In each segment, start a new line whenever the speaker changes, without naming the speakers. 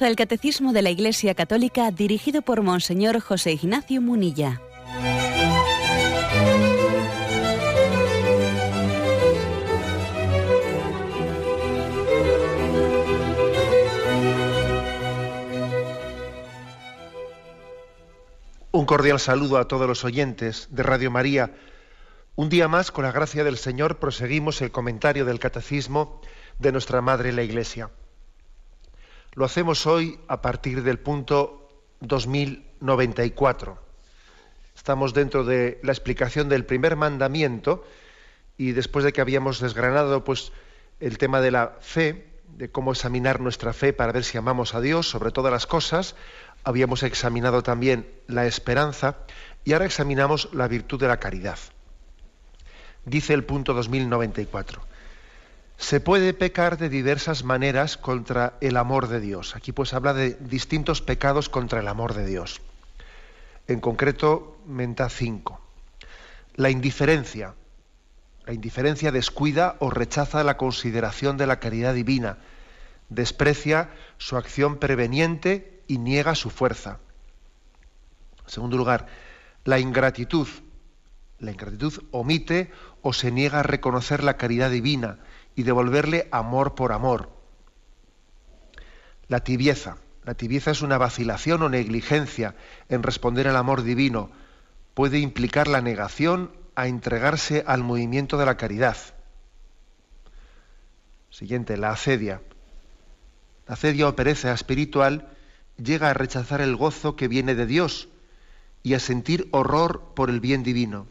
El Catecismo de la Iglesia Católica dirigido por Monseñor José Ignacio Munilla.
Un cordial saludo a todos los oyentes de Radio María. Un día más, con la gracia del Señor, proseguimos el comentario del Catecismo de nuestra Madre la Iglesia. Lo hacemos hoy a partir del punto 2094. Estamos dentro de la explicación del primer mandamiento y después de que habíamos desgranado pues, el tema de la fe, de cómo examinar nuestra fe para ver si amamos a Dios sobre todas las cosas, habíamos examinado también la esperanza y ahora examinamos la virtud de la caridad. Dice el punto 2094 se puede pecar de diversas maneras contra el amor de Dios. Aquí pues habla de distintos pecados contra el amor de Dios. En concreto, menta 5. La indiferencia. La indiferencia descuida o rechaza la consideración de la caridad divina, desprecia su acción preveniente y niega su fuerza. En segundo lugar, la ingratitud. La ingratitud omite o se niega a reconocer la caridad divina y devolverle amor por amor. La tibieza. La tibieza es una vacilación o negligencia en responder al amor divino. Puede implicar la negación a entregarse al movimiento de la caridad. Siguiente, la acedia. La acedia o pereza espiritual llega a rechazar el gozo que viene de Dios y a sentir horror por el bien divino.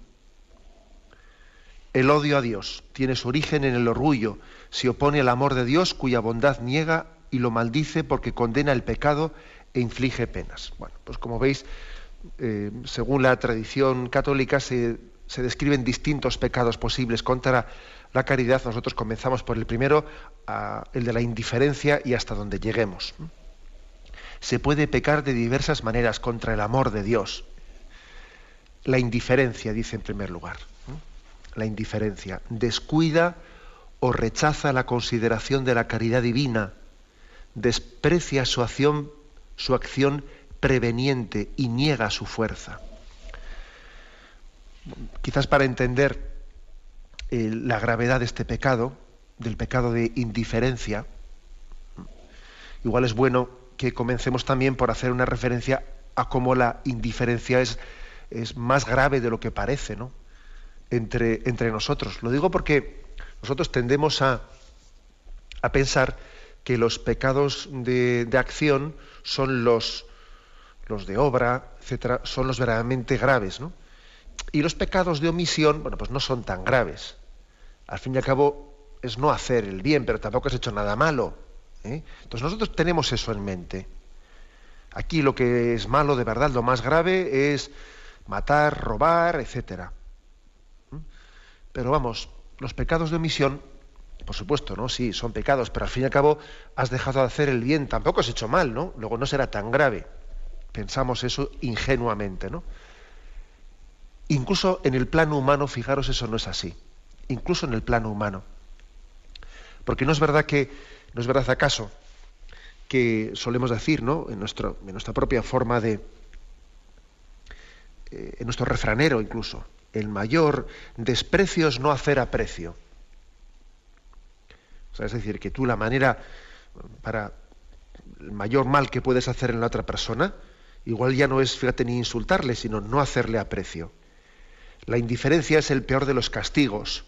El odio a Dios tiene su origen en el orgullo, se opone al amor de Dios cuya bondad niega y lo maldice porque condena el pecado e inflige penas. Bueno, pues como veis, eh, según la tradición católica se, describen distintos pecados posibles contra la caridad. Nosotros comenzamos por el primero, el de la indiferencia y hasta donde lleguemos. Se puede pecar de diversas maneras contra el amor de Dios. La indiferencia, dice en primer lugar la indiferencia, descuida o rechaza la consideración de la caridad divina, desprecia su acción, su acción preveniente y niega su fuerza. Quizás para entender eh, la gravedad de este pecado, del pecado de indiferencia, igual es bueno que comencemos también por hacer una referencia a cómo la indiferencia es, es más grave de lo que parece, ¿no? Entre, entre nosotros. Lo digo porque nosotros tendemos a, a pensar que los pecados de, de acción son los, los de obra, etcétera, son los verdaderamente graves, ¿no? Y los pecados de omisión, bueno, pues no son tan graves. Al fin y al cabo es no hacer el bien, pero tampoco has hecho nada malo. ¿eh? Entonces nosotros tenemos eso en mente. Aquí lo que es malo de verdad, lo más grave es matar, robar, etcétera. Pero vamos, los pecados de omisión, por supuesto, ¿no? Sí, son pecados, pero al fin y al cabo has dejado de hacer el bien, tampoco has hecho mal, ¿no? Luego no será tan grave. Pensamos eso ingenuamente, ¿no? Incluso en el plano humano, fijaros, eso no es así. Incluso en el plano humano. Porque no es verdad que, no es verdad acaso, que solemos decir, ¿no? En, nuestro, en nuestra propia forma de, eh, en nuestro refranero incluso, el mayor desprecio es no hacer aprecio. Es decir, que tú la manera para el mayor mal que puedes hacer en la otra persona, igual ya no es, fíjate, ni insultarle, sino no hacerle aprecio. La indiferencia es el peor de los castigos.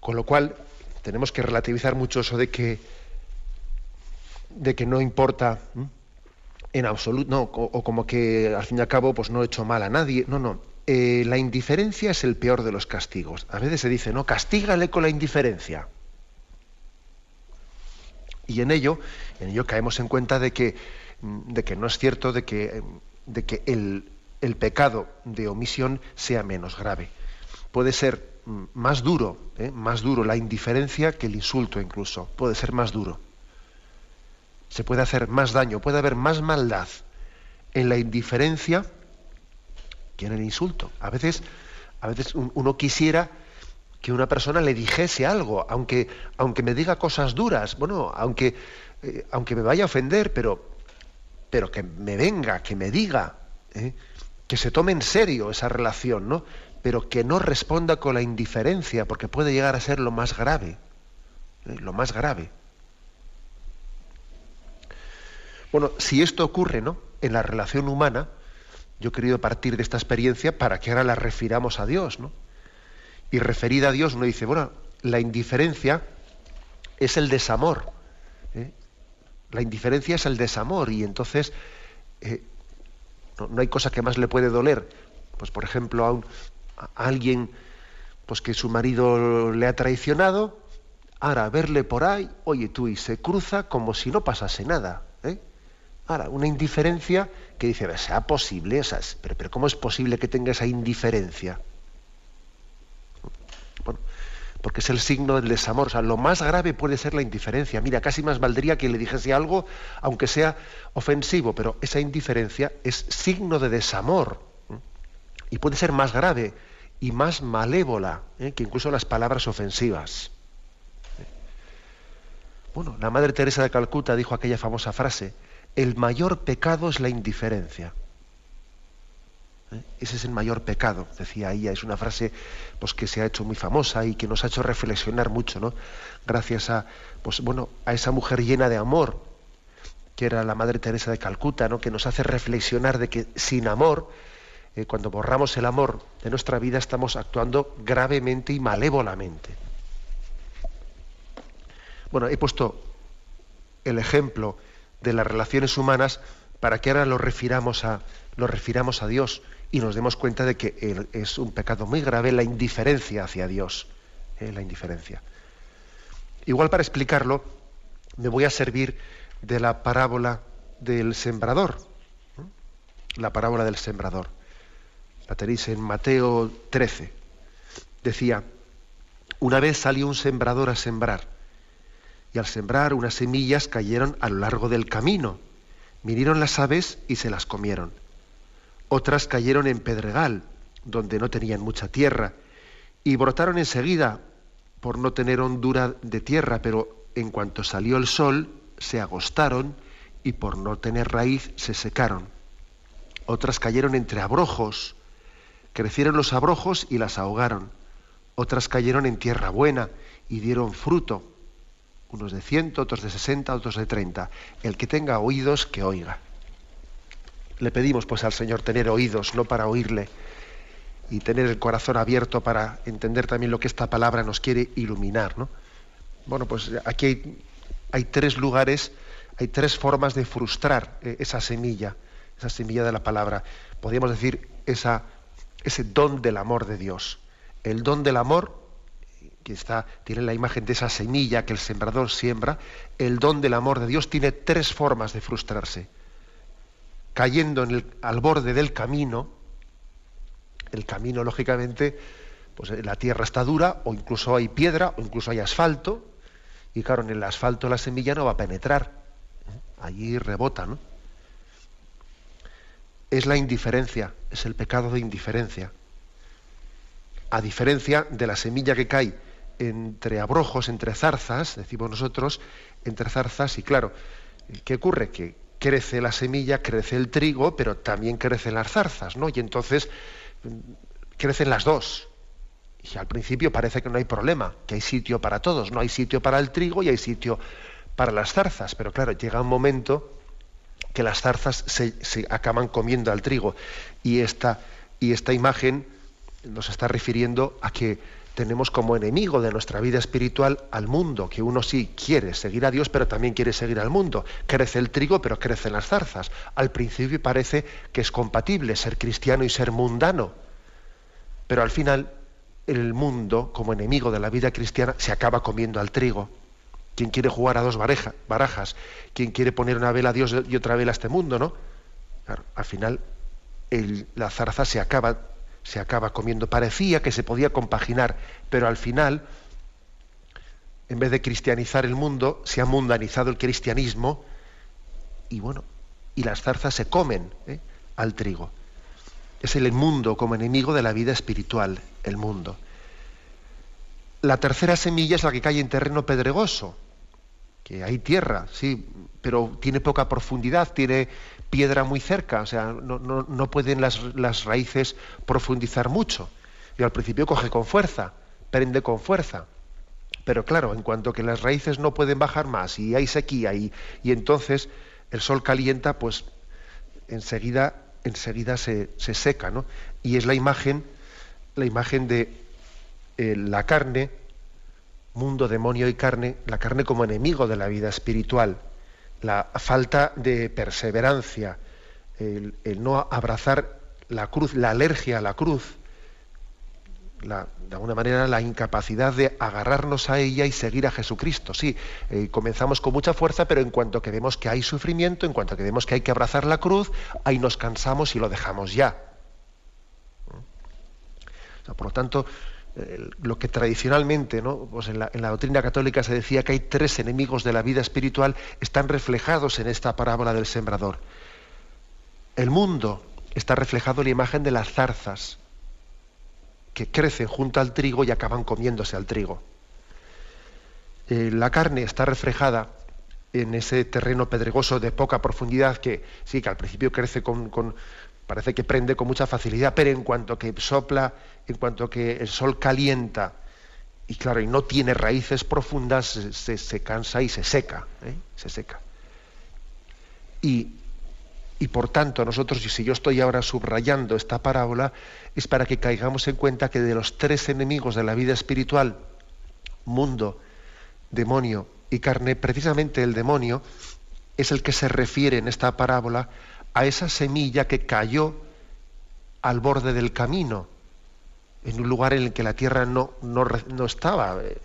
Con lo cual, tenemos que relativizar mucho eso de que, de que no importa en absoluto, no, o, como que al fin y al cabo pues no he hecho mal a nadie. No, no. Eh, la indiferencia es el peor de los castigos. A veces se dice, no, castígale con la indiferencia. Y en ello, en ello caemos en cuenta de que, de que no es cierto de que, de que el, el pecado de omisión sea menos grave. Puede ser mm, más duro, ¿eh? más duro la indiferencia que el insulto incluso. Puede ser más duro se puede hacer más daño, puede haber más maldad en la indiferencia que en el insulto. A veces, a veces uno quisiera que una persona le dijese algo, aunque, aunque me diga cosas duras, bueno, aunque, eh, aunque me vaya a ofender, pero, pero que me venga, que me diga, ¿eh? que se tome en serio esa relación, ¿no? Pero que no responda con la indiferencia, porque puede llegar a ser lo más grave, ¿eh? lo más grave. Bueno, si esto ocurre, ¿no? En la relación humana, yo he querido partir de esta experiencia para que ahora la refiramos a Dios, ¿no? Y referida a Dios uno dice, bueno, la indiferencia es el desamor. ¿eh? La indiferencia es el desamor y entonces eh, no, hay cosa que más le puede doler. Pues por ejemplo a, a, alguien pues que su marido le ha traicionado, ahora verle por ahí, oye tú, y se cruza como si no pasase nada. ¿Eh? Ahora, una indiferencia que dice, sea posible, pero, pero ¿cómo es posible que tenga esa indiferencia? porque es el signo del desamor. O sea, lo más grave puede ser la indiferencia. Mira, casi más valdría que le dijese algo, aunque sea ofensivo, pero esa indiferencia es signo de desamor. Y puede ser más grave y más malévola ¿eh? que incluso las palabras ofensivas. Bueno, la Madre Teresa de Calcuta dijo aquella famosa frase, el mayor pecado es la indiferencia. ¿eh? Ese es el mayor pecado, decía ella. Es una frase pues, que se ha hecho muy famosa y que nos ha hecho reflexionar mucho, ¿no? Gracias a, pues, bueno, a esa mujer llena de amor, que era la Madre Teresa de Calcuta, ¿no? que nos hace reflexionar de que sin amor, eh, cuando borramos el amor de nuestra vida, estamos actuando gravemente y malévolamente. Bueno, he puesto el ejemplo de las relaciones humanas para que ahora lo refiramos a, lo refiramos a Dios y nos demos cuenta de que es un pecado muy grave la indiferencia hacia Dios. ¿eh? La indiferencia. Igual para explicarlo, me voy a servir de la parábola del sembrador. La parábola del sembrador. La tenéis en Mateo 13. Decía, una vez salió un sembrador a sembrar, y al sembrar unas semillas cayeron a lo largo del camino. Vinieron las aves y se las comieron. Otras cayeron en pedregal, donde no tenían mucha tierra, y brotaron enseguida por no tener hondura de tierra, pero en cuanto salió el sol, se agostaron y por no tener raíz se secaron. Otras cayeron entre abrojos, crecieron los abrojos y las ahogaron. Otras cayeron en tierra buena y dieron fruto, unos de ciento, otros de sesenta, otros de treinta. El que tenga oídos, que oiga le pedimos pues al Señor tener oídos, no para oírle, y tener el corazón abierto para entender también lo que esta palabra nos quiere iluminar. ¿no? Bueno, pues aquí hay, tres lugares, hay tres formas de frustrar eh, esa semilla, esa semilla de la palabra. Podríamos decir esa, ese don del amor de Dios. El don del amor, que está, tiene la imagen de esa semilla que el sembrador siembra, el don del amor de Dios tiene tres formas de frustrarse cayendo en el, al borde del camino, el camino lógicamente, pues eh, la tierra está dura, o incluso hay piedra, o incluso hay asfalto, y claro, en el asfalto la semilla no va a penetrar, allí rebota, ¿no? Es la indiferencia, es el pecado de indiferencia. A diferencia de la semilla que cae entre abrojos, entre zarzas, decimos nosotros, entre zarzas, y claro, ¿qué ocurre? Que crece la semilla, crece el trigo, pero también crecen las zarzas, ¿no? Y entonces mm, crecen las dos. Y al principio parece que no hay problema, que hay sitio para todos, no hay sitio para el trigo y hay sitio para las zarzas, pero claro, llega un momento que las zarzas se, acaban comiendo al trigo y esta, y esta imagen nos está refiriendo a que tenemos como enemigo de nuestra vida espiritual al mundo, que uno sí quiere seguir a Dios, pero también quiere seguir al mundo. Crece el trigo, pero crecen las zarzas. Al principio parece que es compatible ser cristiano y ser mundano, pero al final el mundo, como enemigo de la vida cristiana, se acaba comiendo al trigo. Quien quiere jugar a dos barajas, quien quiere poner una vela a Dios y otra vela a este mundo, ¿no? al final la zarza se acaba se acaba comiendo. Parecía que se podía compaginar, pero al final, en vez de cristianizar el mundo, se ha mundanizado el cristianismo y bueno, y las zarzas se comen ¿eh? al trigo. Es el mundo como enemigo de la vida espiritual, el mundo. La tercera semilla es la que cae en terreno pedregoso, que hay tierra, sí, pero tiene poca profundidad, tiene piedra muy cerca, o sea, no, pueden las, las, raíces profundizar mucho. Y al principio coge con fuerza, prende con fuerza. Pero claro, en cuanto que las raíces no pueden bajar más y hay sequía y, y entonces el sol calienta, pues enseguida, enseguida se, se, seca, ¿no? Y es la imagen, la imagen de eh, la carne, mundo, demonio y carne, la carne como enemigo de la vida espiritual, la falta de perseverancia, el, no abrazar la cruz, la alergia a la cruz, de alguna manera la incapacidad de agarrarnos a ella y seguir a Jesucristo. Sí, eh, comenzamos con mucha fuerza, pero en cuanto que vemos que hay sufrimiento, en cuanto que vemos que hay que abrazar la cruz, ahí nos cansamos y lo dejamos ya. por lo tanto, lo que tradicionalmente ¿no? pues en, la, doctrina católica se decía que hay tres enemigos de la vida espiritual, están reflejados en esta parábola del sembrador. El mundo está reflejado en la imagen de las zarzas, que crecen junto al trigo y acaban comiéndose al trigo. Eh, la carne está reflejada en ese terreno pedregoso de poca profundidad que sí, que al principio crece con parece que prende con mucha facilidad, pero en cuanto que sopla, en cuanto que el sol calienta, y claro, y no tiene raíces profundas, se, cansa y se seca, ¿eh? se seca. Y, y por tanto, nosotros, y si yo estoy ahora subrayando esta parábola, es para que caigamos en cuenta que de los tres enemigos de la vida espiritual, mundo, demonio y carne, precisamente el demonio es el que se refiere en esta parábola a esa semilla que cayó al borde del camino, en un lugar en el que la tierra no, no, estaba eh,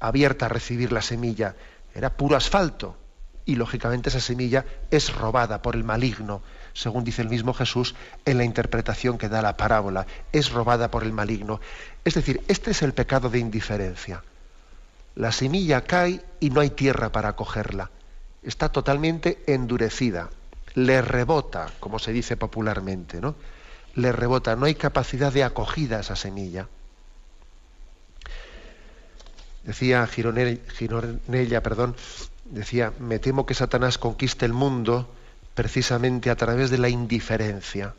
abierta a recibir la semilla, era puro asfalto. Y lógicamente esa semilla es robada por el maligno, según dice el mismo Jesús en la interpretación que da la parábola, es robada por el maligno. Es decir, este es el pecado de indiferencia. La semilla cae y no hay tierra para cogerla. Está totalmente endurecida, le rebota, como se dice popularmente, ¿no? Le rebota, no hay capacidad de acogida a esa semilla. Decía Gironella, perdón, decía, me temo que Satanás conquiste el mundo precisamente a través de la indiferencia.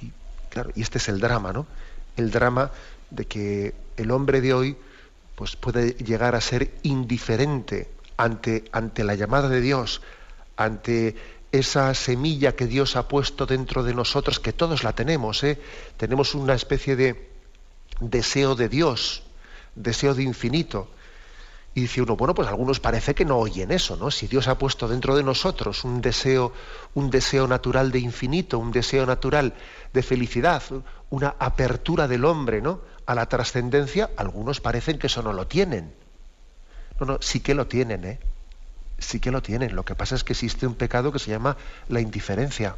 Y, claro, y este es el drama, ¿no? El drama de que el hombre de hoy pues puede llegar a ser indiferente ante, ante la llamada de Dios, ante esa semilla que Dios ha puesto dentro de nosotros, que todos la tenemos, ¿eh? tenemos una especie de deseo de Dios, deseo de infinito. Y dice uno, bueno, pues algunos parece que no oyen eso, ¿no? Si Dios ha puesto dentro de nosotros un deseo, un deseo natural de infinito, un deseo natural de felicidad, una apertura del hombre, ¿no? A la trascendencia, algunos parecen que eso no lo tienen. No, no, sí que lo tienen, ¿eh? Sí que lo tienen. Lo que pasa es que existe un pecado que se llama la indiferencia.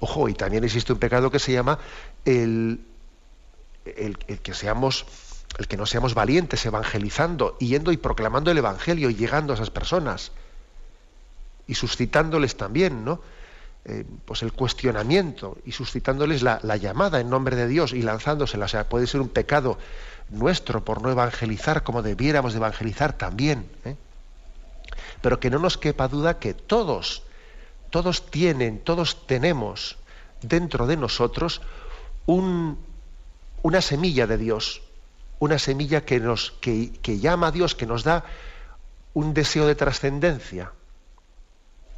Ojo, y también existe un pecado que se llama el, el, que seamos, el que no seamos valientes evangelizando, yendo y proclamando el evangelio y llegando a esas personas y suscitándoles también, ¿no? Eh, pues el cuestionamiento y suscitándoles la, la, llamada en nombre de Dios y lanzándosela. O sea, puede ser un pecado nuestro por no evangelizar como debiéramos de evangelizar también. ¿eh? Pero que no nos quepa duda que todos, todos tienen, todos tenemos dentro de nosotros un, una semilla de Dios, una semilla que, nos, que, llama a Dios, que nos da un deseo de trascendencia.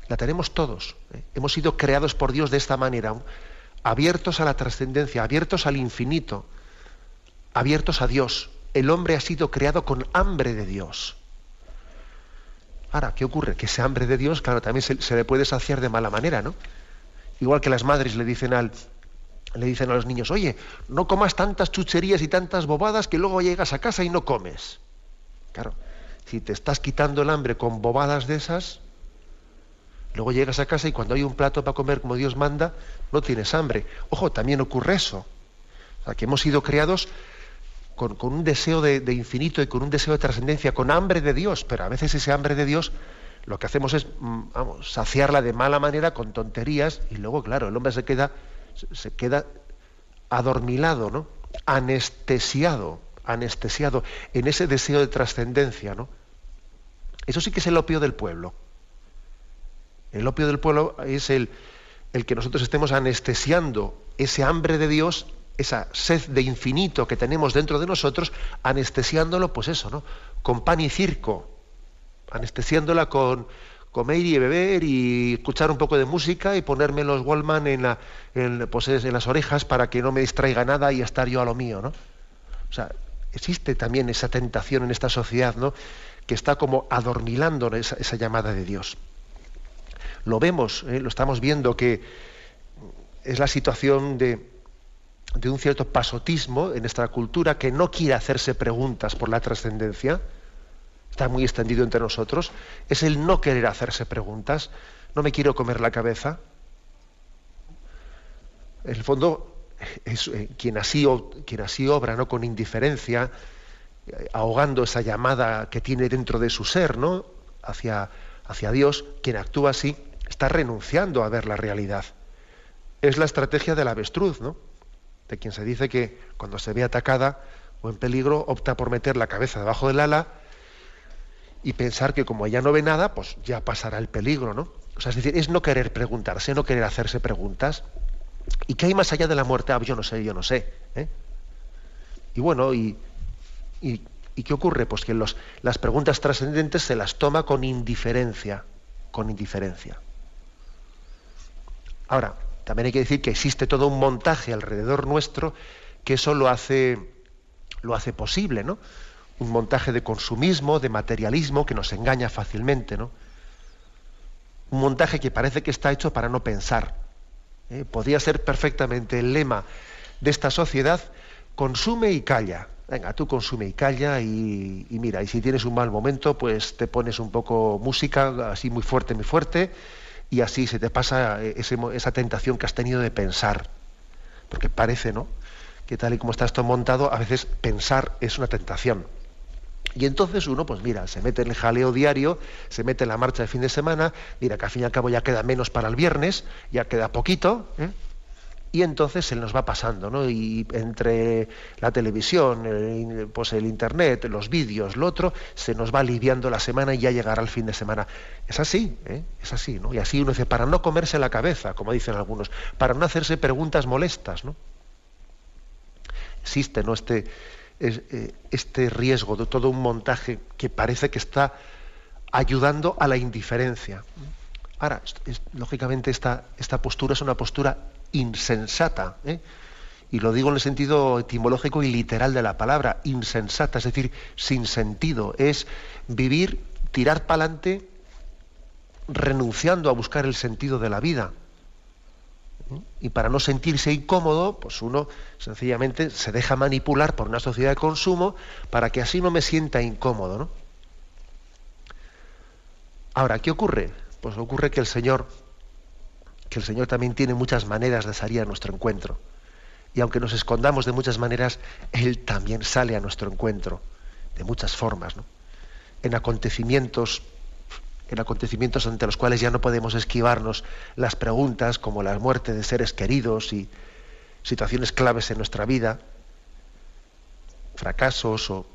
La tenemos todos. ¿eh? Hemos sido creados por Dios de esta manera, abiertos a la trascendencia, abiertos al infinito abiertos a Dios. El hombre ha sido creado con hambre de Dios. Ahora, ¿qué ocurre? Que ese hambre de Dios, claro, también se, le puede saciar de mala manera, ¿no? Igual que las madres le dicen al, le dicen a los niños, oye, no comas tantas chucherías y tantas bobadas que luego llegas a casa y no comes. Claro, si te estás quitando el hambre con bobadas de esas, luego llegas a casa y cuando hay un plato para comer como Dios manda, no tienes hambre. Ojo, también ocurre eso. O sea, que hemos sido creados con, un deseo de, infinito y con un deseo de trascendencia, con hambre de Dios, pero a veces ese hambre de Dios lo que hacemos es mm, saciarla de mala manera con tonterías y luego, claro, el hombre se queda, se queda adormilado, ¿no? anestesiado, anestesiado en ese deseo de trascendencia, ¿no? Eso sí que es el opio del pueblo. El opio del pueblo es el, el que nosotros estemos anestesiando ese hambre de Dios, esa sed de infinito que tenemos dentro de nosotros, anestesiándolo, pues eso, ¿no? Con pan y circo, anestesiándola con comer y beber y escuchar un poco de música y ponerme los Wallman en, la, pues en las orejas para que no me distraiga nada y estar yo a lo mío, ¿no? O sea, existe también esa tentación en esta sociedad, ¿no? Que está como adormilando esa, esa llamada de Dios. Lo vemos, ¿eh? lo estamos viendo que es la situación de, de un cierto pasotismo en nuestra cultura que no quiere hacerse preguntas por la trascendencia, está muy extendido entre nosotros, es el no querer hacerse preguntas, no me quiero comer la cabeza. En el fondo, es, eh, quien, así, quien así obra ¿no? con indiferencia, eh, ahogando esa llamada que tiene dentro de su ser ¿no? hacia, hacia Dios, quien actúa así, está renunciando a ver la realidad. Es la estrategia del avestruz, ¿no? De quien se dice que cuando se ve atacada o en peligro opta por meter la cabeza debajo del ala y pensar que como ella no ve nada, pues ya pasará el peligro, ¿no? O sea, es decir, es no querer preguntarse, no querer hacerse preguntas. ¿Y qué hay más allá de la muerte? Ah, yo no sé, yo no sé. ¿eh? Y bueno, y, y, qué ocurre? Pues que las preguntas trascendentes se las toma con indiferencia, con indiferencia. Ahora, también hay que decir que existe todo un montaje alrededor nuestro que eso lo hace, lo hace posible, ¿no? Un montaje de consumismo, de materialismo que nos engaña fácilmente, ¿no? Un montaje que parece que está hecho para no pensar. ¿eh? Podría ser perfectamente el lema de esta sociedad, consume y calla. Venga, tú consume y calla y, y mira, y si tienes un mal momento, pues te pones un poco música así muy fuerte, muy fuerte, y así se te pasa eh, esa tentación que has tenido de pensar. Porque parece, ¿no? Que tal y como está esto montado, a veces pensar es una tentación. Y entonces uno, pues mira, se mete en el jaleo diario, se mete en la marcha de fin de semana, mira que al fin y al cabo ya queda menos para el viernes, ya queda poquito, ¿eh? Y entonces se nos va pasando, ¿no? Y entre la televisión, el, pues el internet, los vídeos, lo otro, se nos va aliviando la semana y ya llegará el fin de semana. Es así, ¿eh? es así, ¿no? Y así uno dice, para no comerse la cabeza, como dicen algunos, para no hacerse preguntas molestas, ¿no? Existe, ¿no? Este, eh, este riesgo de todo un montaje que parece que está ayudando a la indiferencia. Ahora, lógicamente esta, esta postura es una postura insensata. ¿eh? Y lo digo en el sentido etimológico y literal de la palabra, insensata, es decir, sin sentido. Es vivir, tirar para adelante, renunciando a buscar el sentido de la vida. Y para no sentirse incómodo, pues uno sencillamente se deja manipular por una sociedad de consumo para que así no me sienta incómodo. ¿no? Ahora, ¿qué ocurre? Pues ocurre que el Señor que el Señor también tiene muchas maneras de salir a nuestro encuentro. Y aunque nos escondamos de muchas maneras, Él también sale a nuestro encuentro, de muchas formas, En acontecimientos, en acontecimientos ante los cuales ya no podemos esquivarnos las preguntas, como la muerte de seres queridos y situaciones claves en nuestra vida, fracasos o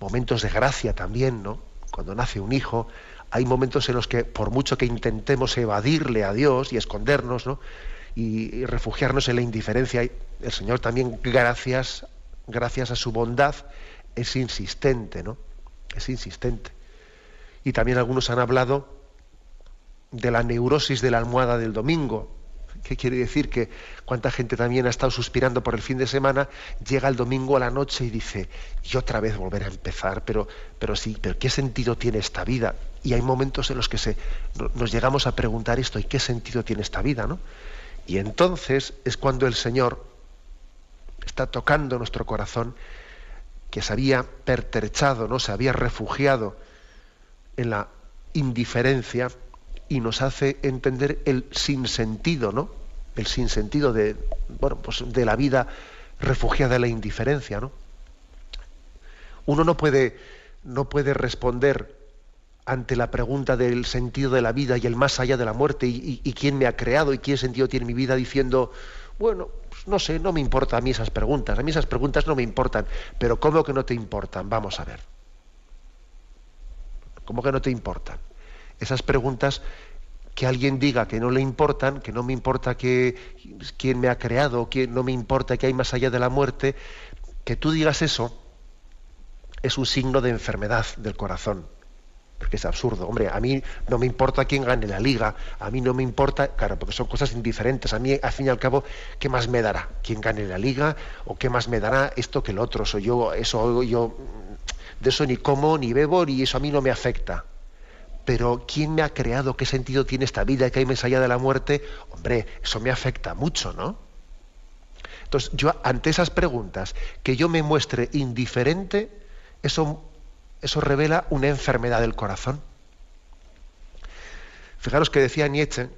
momentos de gracia también, ¿no? Cuando nace un hijo, hay momentos en los que, por mucho que intentemos evadirle a Dios y escondernos, y, refugiarnos en la indiferencia, el Señor también, gracias, gracias a su bondad, es insistente, ¿no? Es insistente. Y también algunos han hablado de la neurosis de la almohada del domingo, ¿Qué quiere decir? Que cuánta gente también ha estado suspirando por el fin de semana, llega el domingo a la noche y dice, y otra vez volver a empezar, pero, pero sí, pero ¿qué sentido tiene esta vida? Y hay momentos en los que se, nos llegamos a preguntar esto, ¿y qué sentido tiene esta vida? ¿no? Y entonces es cuando el Señor está tocando nuestro corazón, que se había pertrechado, ¿no? se había refugiado en la indiferencia, y nos hace entender el sinsentido, ¿no? El sinsentido de, bueno, pues de la vida refugiada en la indiferencia, ¿no? Uno no puede, no puede responder ante la pregunta del sentido de la vida y el más allá de la muerte y, quién me ha creado y qué sentido tiene mi vida diciendo, Bueno, pues no sé, no me importan a mí esas preguntas, a mí esas preguntas no me importan, pero ¿cómo que no te importan? Vamos a ver. ¿Cómo que no te importan? Esas preguntas que alguien diga que no le importan, que no me importa que, quién me ha creado, que no me importa que hay más allá de la muerte, que tú digas eso es un signo de enfermedad del corazón. Porque es absurdo. Hombre, a mí no me importa quién gane la liga, a mí no me importa, claro, porque son cosas indiferentes. A mí, al fin y al cabo, ¿qué más me dará? ¿Quién gane la liga? ¿O qué más me dará esto que el otro? Soy yo, eso yo, de eso ni como, ni bebo, ni eso a mí no me afecta pero ¿quién me ha creado? ¿Qué sentido tiene esta vida que hay más allá de la muerte? Hombre, eso me afecta mucho, ¿no? Entonces, yo ante esas preguntas, que yo me muestre indiferente, eso, eso revela una enfermedad del corazón. Fijaros que decía Nietzsche,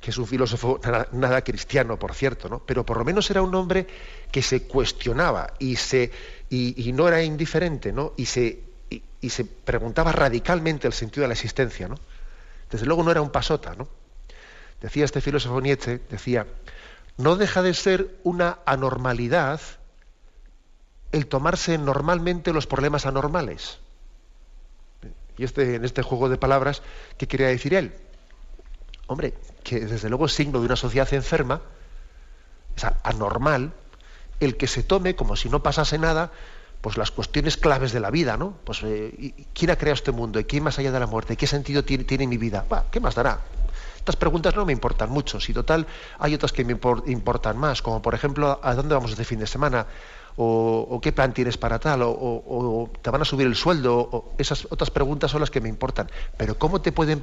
que es un filósofo nada, cristiano, por cierto, ¿no? pero por lo menos era un hombre que se cuestionaba y, se, y, y no era indiferente, ¿no? y se y, se preguntaba radicalmente el sentido de la existencia. ¿no? Desde luego no era un pasota. ¿no? Decía este filósofo Nietzsche, decía, no deja de ser una anormalidad el tomarse normalmente los problemas anormales. Y este, en este juego de palabras, ¿qué quería decir él? Hombre, que desde luego es signo de una sociedad enferma, es anormal, el que se tome como si no pasase nada pues las cuestiones claves de la vida, ¿no? Pues eh, ¿quién ha creado este mundo? ¿Y quién más allá de la muerte? ¿Qué sentido tiene, tiene mi vida? ¿Qué más dará? Estas preguntas no me importan mucho. Si total hay otras que me importan más, como por ejemplo, ¿a dónde vamos este fin de semana? O, qué plan tienes para tal, o, te van a subir el sueldo, o esas otras preguntas son las que me importan. Pero ¿cómo te pueden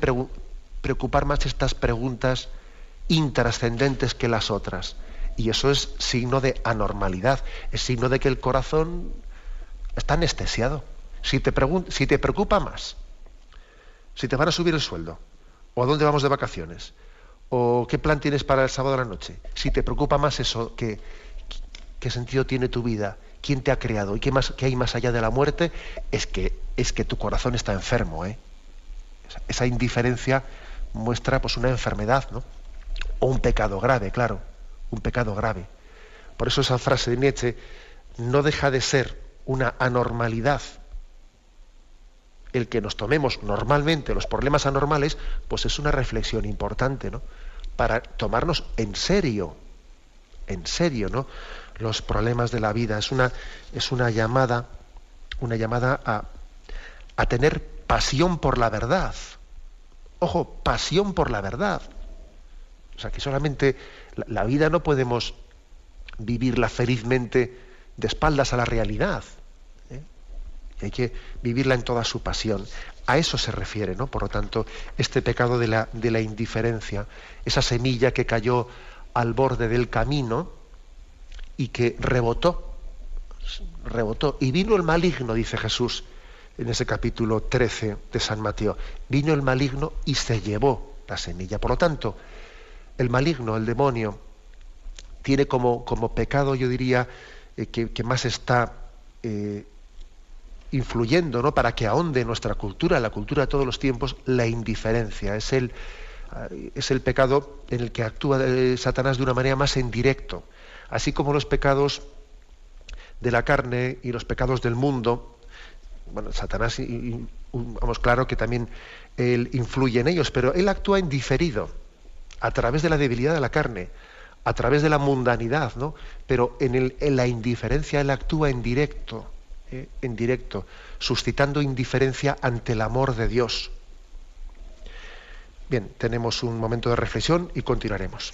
preocupar más estas preguntas intrascendentes que las otras? Y eso es signo de anormalidad, es signo de que el corazón está anestesiado. Si te, si te preocupa más, si te van a subir el sueldo, o a dónde vamos de vacaciones, o qué plan tienes para el sábado a la noche, si te preocupa más eso, ¿qué, qué sentido tiene tu vida? ¿Quién te ha creado? ¿Y qué, más, qué hay más allá de la muerte? Es que, es que tu corazón está enfermo. ¿eh? Esa indiferencia muestra pues, una enfermedad, ¿no? O un pecado grave, claro, un pecado grave. Por eso esa frase de Nietzsche no deja de ser una anormalidad el que nos tomemos normalmente los problemas anormales, pues es una reflexión importante, ¿no? Para tomarnos en serio, en serio, ¿no? Los problemas de la vida. Es una, es una llamada, una llamada a, a tener pasión por la verdad. Ojo, pasión por la verdad. O sea, que solamente la, vida no podemos vivirla felizmente de espaldas a la realidad. ¿eh? Hay que vivirla en toda su pasión. A eso se refiere, ¿no? Por lo tanto, este pecado de la, de la indiferencia, esa semilla que cayó al borde del camino y que rebotó, rebotó. Y vino el maligno, dice Jesús en ese capítulo 13 de San Mateo. Vino el maligno y se llevó la semilla. Por lo tanto, el maligno, el demonio, tiene como, como pecado, yo diría, eh, que, más está eh, influyendo ¿no? para que ahonde nuestra cultura, la cultura de todos los tiempos, la indiferencia. Es el, eh, es el pecado en el que actúa Satanás de una manera más en directo. Así como los pecados de la carne y los pecados del mundo, bueno, Satanás, vamos, claro que también él influye en ellos, pero él actúa en diferido, a través de la debilidad de la carne a través de la mundanidad, ¿no? Pero en, la indiferencia él actúa en directo, ¿eh? en directo, suscitando indiferencia ante el amor de Dios. Bien, tenemos un momento de reflexión y continuaremos.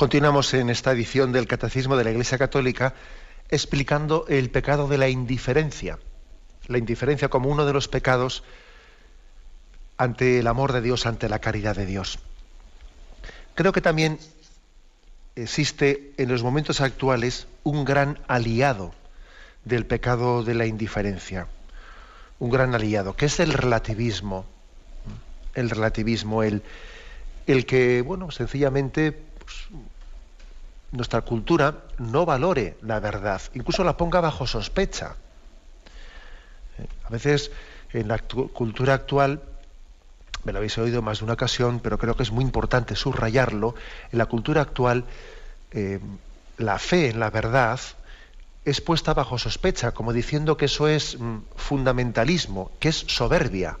Continuamos en esta edición del Catecismo de la Iglesia Católica explicando el pecado de la indiferencia. La indiferencia como uno de los pecados ante el amor de Dios, ante la caridad de Dios. Creo que también existe en los momentos actuales un gran aliado del pecado de la indiferencia, un gran aliado, que es el relativismo. El relativismo, el, el que, bueno, sencillamente pues, nuestra cultura no valore la verdad, incluso la ponga bajo sospecha. Eh, a veces en la cultura actual, me lo habéis oído más de una ocasión, pero creo que es muy importante subrayarlo, en la cultura actual eh, la fe en la verdad es puesta bajo sospecha, como diciendo que eso es mm, fundamentalismo, que es soberbia,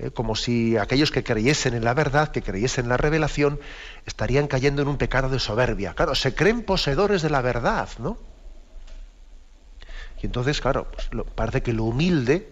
eh, como si aquellos que creyesen en la verdad, que creyesen en la revelación, estarían cayendo en un pecado de soberbia. Claro, se creen poseedores de la verdad, ¿no? Y entonces, claro, pues parece que lo humilde,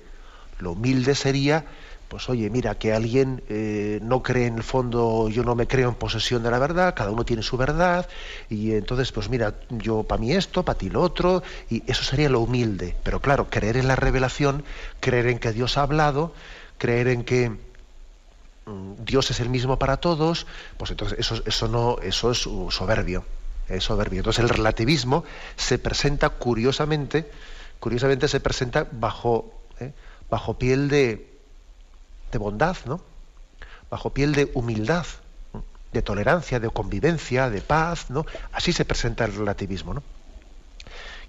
lo humilde sería pues oye, mira, que alguien eh, no cree en el fondo, yo no me creo en posesión de la verdad, cada uno tiene su verdad, y entonces, pues mira, yo para mí esto, para ti lo otro, y eso sería lo humilde. Pero claro, creer en la revelación, creer en que Dios ha hablado, creer en que mm, Dios es el mismo para todos, pues entonces eso, eso no, eso es soberbio, es soberbio. Entonces el relativismo se presenta curiosamente, curiosamente se presenta bajo, ¿eh? bajo piel de de bondad, ¿no? Bajo piel de humildad, de tolerancia, de convivencia, de paz, ¿no? Así se presenta el relativismo, ¿no?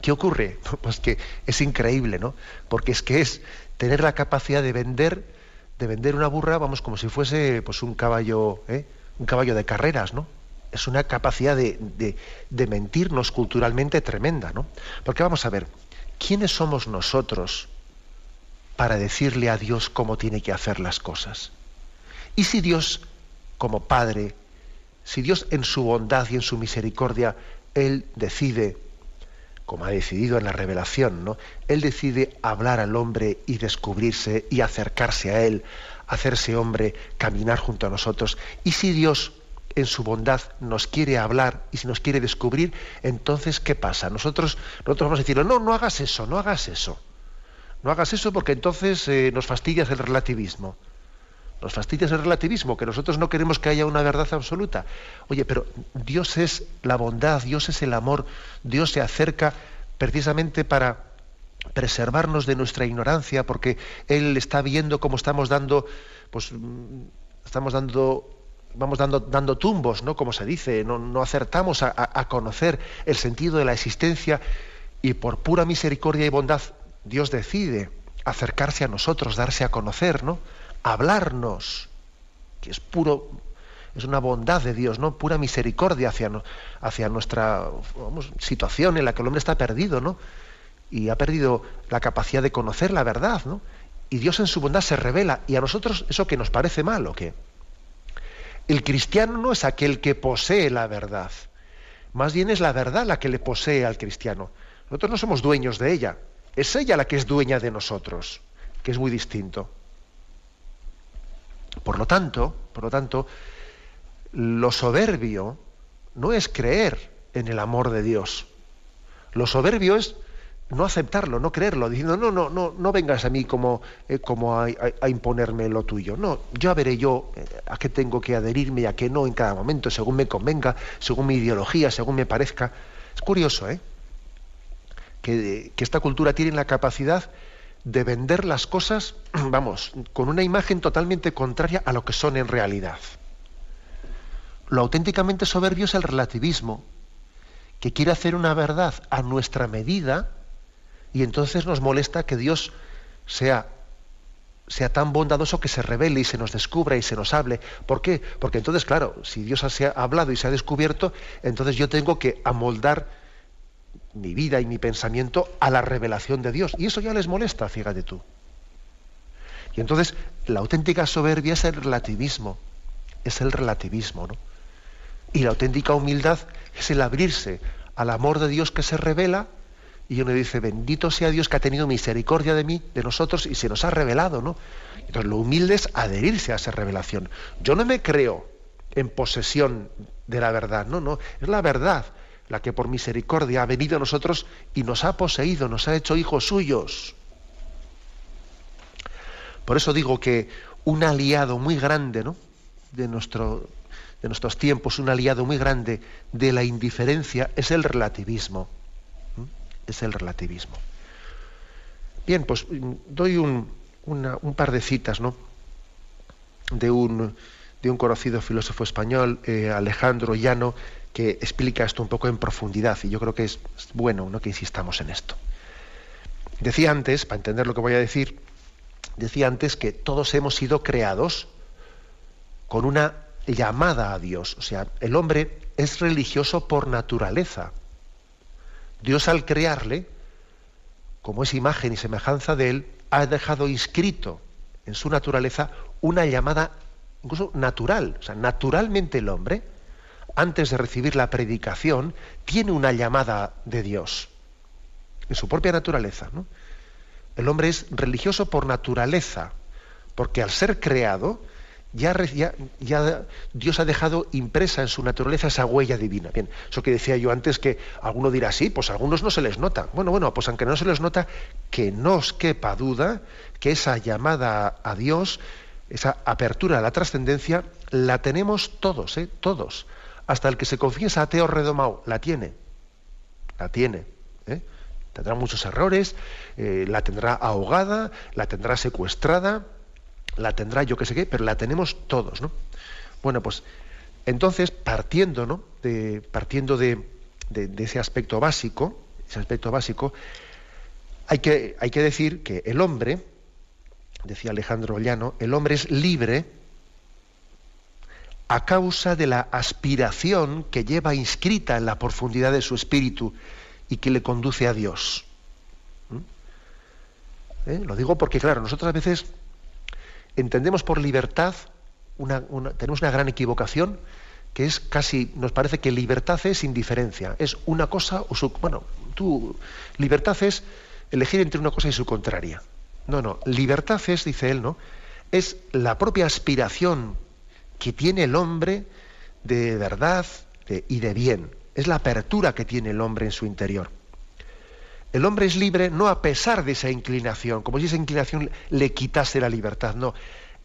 ¿Qué ocurre? Pues que es increíble, ¿no? Porque es que es tener la capacidad de vender, de vender una burra, vamos, como si fuese pues un caballo, ¿eh? un caballo de carreras, ¿no? Es una capacidad de, de mentirnos culturalmente tremenda, ¿no? Porque vamos a ver, ¿quiénes somos nosotros para decirle a Dios cómo tiene que hacer las cosas. Y si Dios, como Padre, si Dios en su bondad y en su misericordia, Él decide, como ha decidido en la revelación, ¿no? Él decide hablar al hombre y descubrirse y acercarse a Él, hacerse hombre, caminar junto a nosotros. Y si Dios en su bondad nos quiere hablar y si nos quiere descubrir, entonces ¿qué pasa? Nosotros, nosotros vamos a decirle, no, no hagas eso, no hagas eso. No hagas eso porque entonces eh, nos fastidias el relativismo. Nos fastidias el relativismo, que nosotros no queremos que haya una verdad absoluta. Oye, pero Dios es la bondad, Dios es el amor, Dios se acerca precisamente para preservarnos de nuestra ignorancia, porque Él está viendo cómo estamos dando, pues mm, estamos dando vamos dando, dando tumbos, ¿no? Como se dice, no, acertamos a, a, conocer el sentido de la existencia y por pura misericordia y bondad Dios decide acercarse a nosotros, darse a conocer, ¿no? Hablarnos, que es puro, es una bondad de Dios, ¿no? Pura misericordia hacia, hacia nuestra situación en la que el hombre está perdido, ¿no? Y ha perdido la capacidad de conocer la verdad, ¿no? Y Dios en su bondad se revela. ¿Y a nosotros eso que nos parece mal o qué? El cristiano no es aquel que posee la verdad. Más bien es la verdad la que le posee al cristiano. Nosotros no somos dueños de ella. Es ella la que es dueña de nosotros, que es muy distinto. Por lo tanto, por lo tanto, lo soberbio no es creer en el amor de Dios. Lo soberbio es no aceptarlo, no creerlo, diciendo, no, no, no, no vengas a mí como, eh, como a, imponerme lo tuyo. No, yo veré yo eh, a qué tengo que adherirme y a qué no en cada momento, según me convenga, según mi ideología, según me parezca. Es curioso, ¿eh? que, esta cultura tiene la capacidad de vender las cosas, vamos, con una imagen totalmente contraria a lo que son en realidad. Lo auténticamente soberbio es el relativismo, que quiere hacer una verdad a nuestra medida y entonces nos molesta que Dios sea, sea tan bondadoso que se revele y se nos descubra y se nos hable. ¿Por qué? Porque entonces, claro, si Dios se ha hablado y se ha descubierto, entonces yo tengo que amoldar mi vida y mi pensamiento a la revelación de Dios. Y eso ya les molesta, fíjate tú. Y entonces la auténtica soberbia es el relativismo, es el relativismo, ¿no? Y la auténtica humildad es el abrirse al amor de Dios que se revela y uno dice, bendito sea Dios que ha tenido misericordia de mí, de nosotros, y se nos ha revelado, ¿no? Entonces lo humilde es adherirse a esa revelación. Yo no me creo en posesión de la verdad, no, no, es la verdad la que por misericordia ha venido a nosotros y nos ha poseído, nos ha hecho hijos suyos. Por eso digo que un aliado muy grande ¿no? de, nuestro, de nuestros tiempos, un aliado muy grande de la indiferencia es el relativismo. Es el relativismo. Bien, pues mm, doy un, par de citas, ¿no? De un, de un conocido filósofo español, eh, Alejandro Llano, que explica esto un poco en profundidad y yo creo que es bueno ¿no? que insistamos en esto. Decía antes, para entender lo que voy a decir, decía antes que todos hemos sido creados con una llamada a Dios. O sea, el hombre es religioso por naturaleza. Dios al crearle, como es imagen y semejanza de él, ha dejado inscrito en su naturaleza una llamada incluso natural. O sea, naturalmente el hombre, antes de recibir la predicación, tiene una llamada de Dios, en su propia naturaleza. El hombre es religioso por naturaleza, porque al ser creado, ya, ya, Dios ha dejado impresa en su naturaleza esa huella divina. Bien, eso que decía yo antes, que alguno dirá, sí, pues a algunos no se les nota. Bueno, bueno, pues aunque no se les nota, que no os quepa duda que esa llamada a Dios, esa apertura a la trascendencia, la tenemos todos, ¿eh? todos. Hasta el que se confiesa ateo redomado, la tiene. La tiene. ¿eh? Tendrá muchos errores, eh, la tendrá ahogada, la tendrá secuestrada la tendrá yo que sé qué, pero la tenemos todos, ¿no? Bueno, pues entonces, partiendo, ¿no? De, partiendo de, ese aspecto básico, ese aspecto básico, hay que, hay que decir que el hombre, decía Alejandro Llano, el hombre es libre a causa de la aspiración que lleva inscrita en la profundidad de su espíritu y que le conduce a Dios. ¿Mm? ¿Eh? Lo digo porque, claro, nosotros a veces entendemos por libertad, tenemos una gran equivocación, que es casi, nos parece que libertad es indiferencia, es una cosa o su... Bueno, tú, libertad es elegir entre una cosa y su contraria. No, no, libertad es, dice él, ¿no? Es la propia aspiración que tiene el hombre de verdad y de bien. Es la apertura que tiene el hombre en su interior. El hombre es libre no a pesar de esa inclinación, como si esa inclinación le quitase la libertad, no.